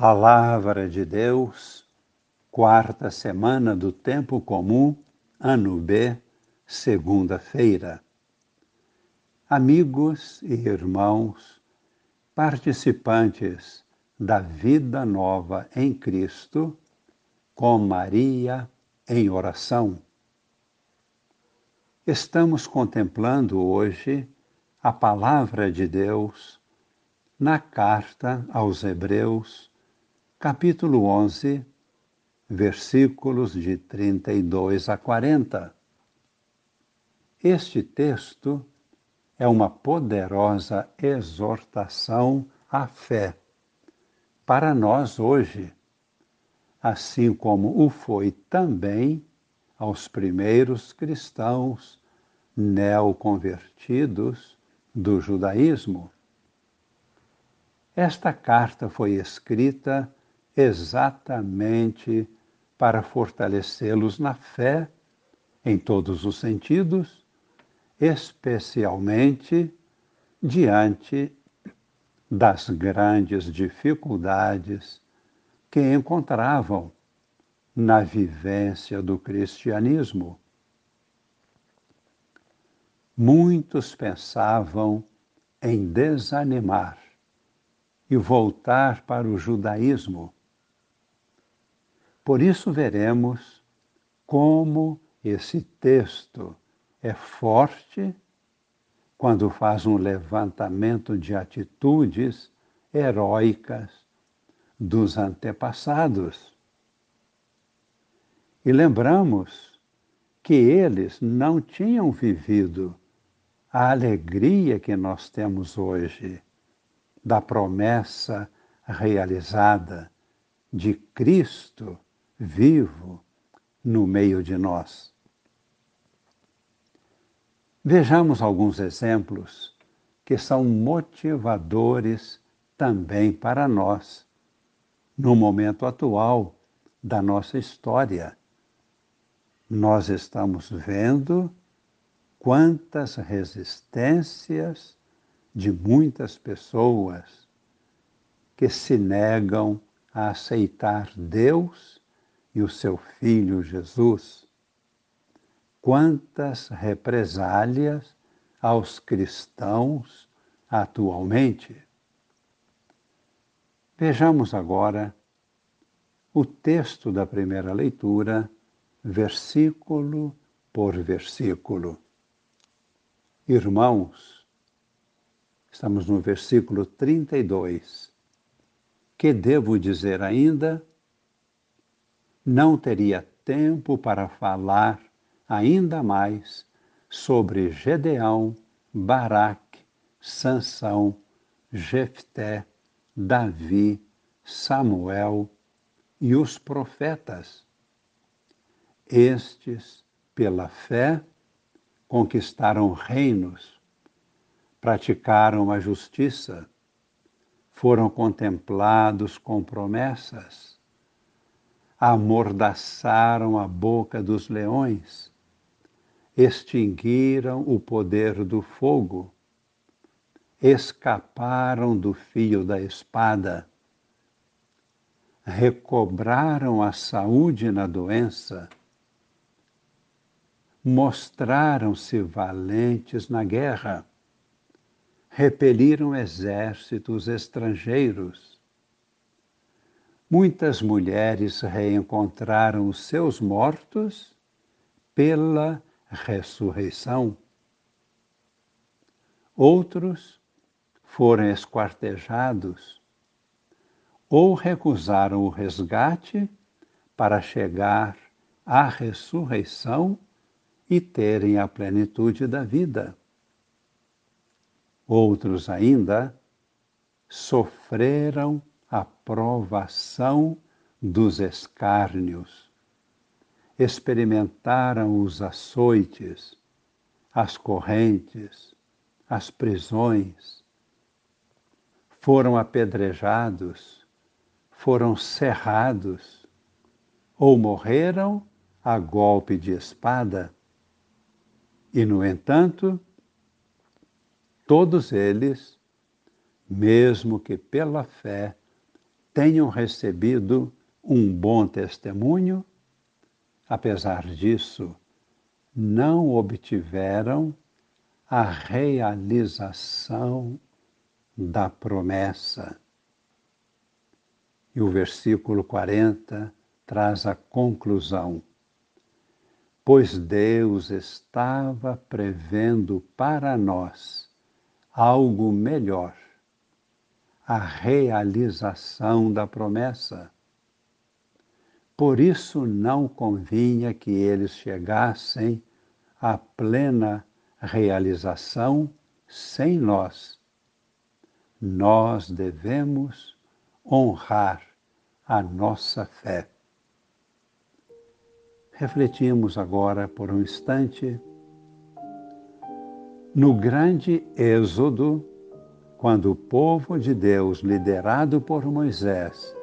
Palavra de Deus, quarta semana do Tempo Comum, ano B, segunda-feira. Amigos e irmãos, participantes da vida nova em Cristo, com Maria em oração. Estamos contemplando hoje a Palavra de Deus na carta aos Hebreus capítulo 11, versículos de 32 a 40. Este texto é uma poderosa exortação à fé para nós hoje, assim como o foi também aos primeiros cristãos neoconvertidos do judaísmo. Esta carta foi escrita exatamente para fortalecê-los na fé, em todos os sentidos, especialmente diante das grandes dificuldades que encontravam na vivência do cristianismo. Muitos pensavam em desanimar e voltar para o judaísmo por isso veremos como esse texto é forte quando faz um levantamento de atitudes heróicas dos antepassados. E lembramos que eles não tinham vivido a alegria que nós temos hoje da promessa realizada de Cristo vivo no meio de nós. Vejamos alguns exemplos que são motivadores também para nós, no momento atual da nossa história. Nós estamos vendo quantas resistências de muitas pessoas que se negam a aceitar Deus e o seu filho Jesus, quantas represálias aos cristãos atualmente. Vejamos agora o texto da primeira leitura, versículo por versículo. Irmãos, estamos no versículo 32. Que devo dizer ainda? Não teria tempo para falar ainda mais sobre Gedeão, Baraque, Sansão, Jefté, Davi, Samuel e os profetas. Estes, pela fé, conquistaram reinos, praticaram a justiça, foram contemplados com promessas amordaçaram a boca dos leões, extinguiram o poder do fogo, escaparam do fio da espada, recobraram a saúde na doença, mostraram-se valentes na guerra, repeliram exércitos estrangeiros Muitas mulheres reencontraram os seus mortos pela ressurreição. Outros foram esquartejados ou recusaram o resgate para chegar à ressurreição e terem a plenitude da vida. Outros ainda sofreram a provação dos escárnios. Experimentaram os açoites, as correntes, as prisões. Foram apedrejados, foram cerrados, ou morreram a golpe de espada. E, no entanto, todos eles, mesmo que pela fé, tenham recebido um bom testemunho, apesar disso, não obtiveram a realização da promessa. E o versículo 40 traz a conclusão. Pois Deus estava prevendo para nós algo melhor, a realização da promessa. Por isso não convinha que eles chegassem à plena realização sem nós. Nós devemos honrar a nossa fé. Refletimos agora por um instante no grande êxodo, quando o povo de Deus, liderado por Moisés,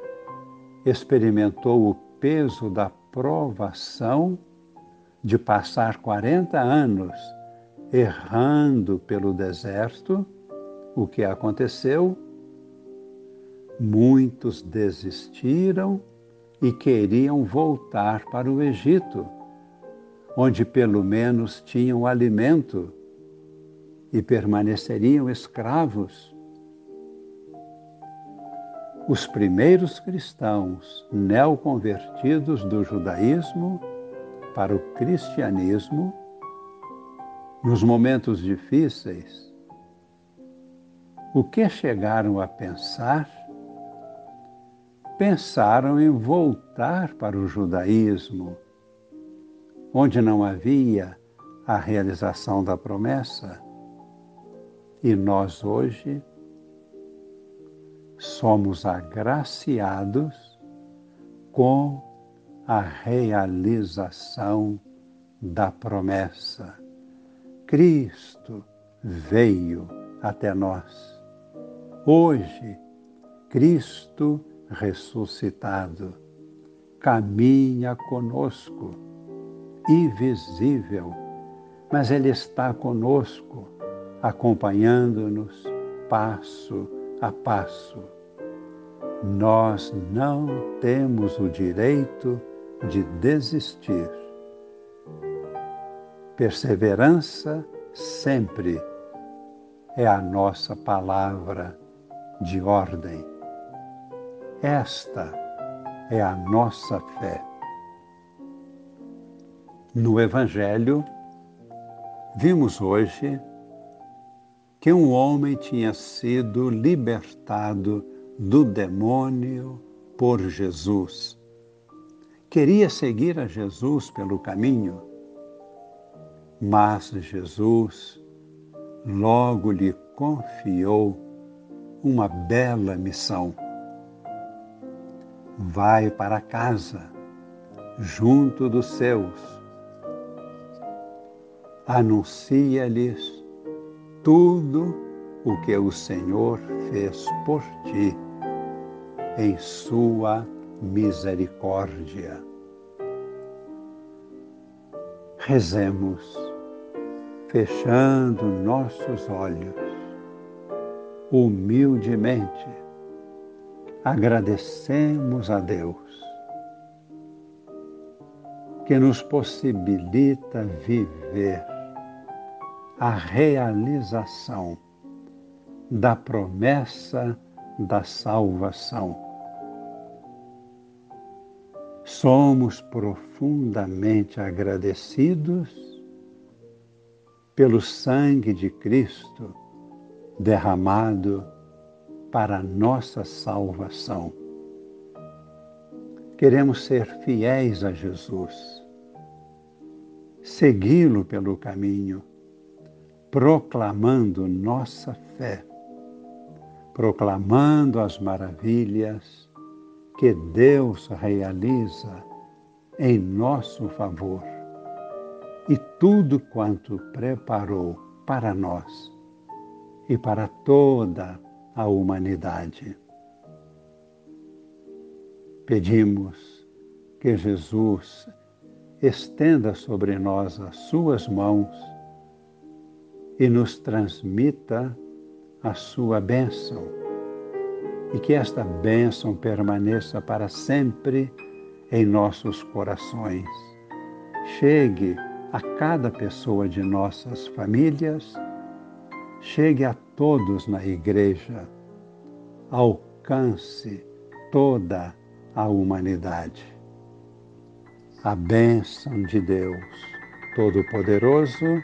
experimentou o peso da provação de passar 40 anos errando pelo deserto, o que aconteceu? Muitos desistiram e queriam voltar para o Egito, onde pelo menos tinham alimento e permaneceriam escravos. Os primeiros cristãos neoconvertidos do judaísmo para o cristianismo nos momentos difíceis, o que chegaram a pensar? Pensaram em voltar para o judaísmo, onde não havia a realização da promessa. E nós hoje somos agraciados com a realização da promessa. Cristo veio até nós. Hoje, Cristo ressuscitado caminha conosco, invisível, mas Ele está conosco, acompanhando-nos passo a passo. Nós não temos o direito de desistir Perseverança sempre é a nossa palavra de ordem. Esta é a nossa fé. No Evangelho, vimos hoje que um homem tinha sido libertado do demônio por Jesus. Queria seguir a Jesus pelo caminho, mas Jesus logo lhe confiou uma bela missão. Vai para casa, junto dos seus, anuncia-lhes tudo o que o Senhor fez por ti em sua misericórdia. Rezemos fechando nossos olhos, humildemente, agradecemos a Deus que nos possibilita viver a realização da promessa da salvação. Somos profundamente agradecidos pelo sangue de Cristo derramado para nossa salvação. Queremos ser fiéis a Jesus, segui-lo pelo caminho, proclamando nossa fé, proclamando as maravilhas que Deus realiza em nosso favor e tudo quanto preparou para nós e para toda a humanidade. Pedimos que Jesus estenda sobre nós as suas mãos e nos transmita a sua bênção, e que esta bênção permaneça para sempre em nossos corações. Chegue a cada pessoa de nossas famílias, chegue a todos na igreja, alcance toda a humanidade. A bênção de Deus Todo-Poderoso,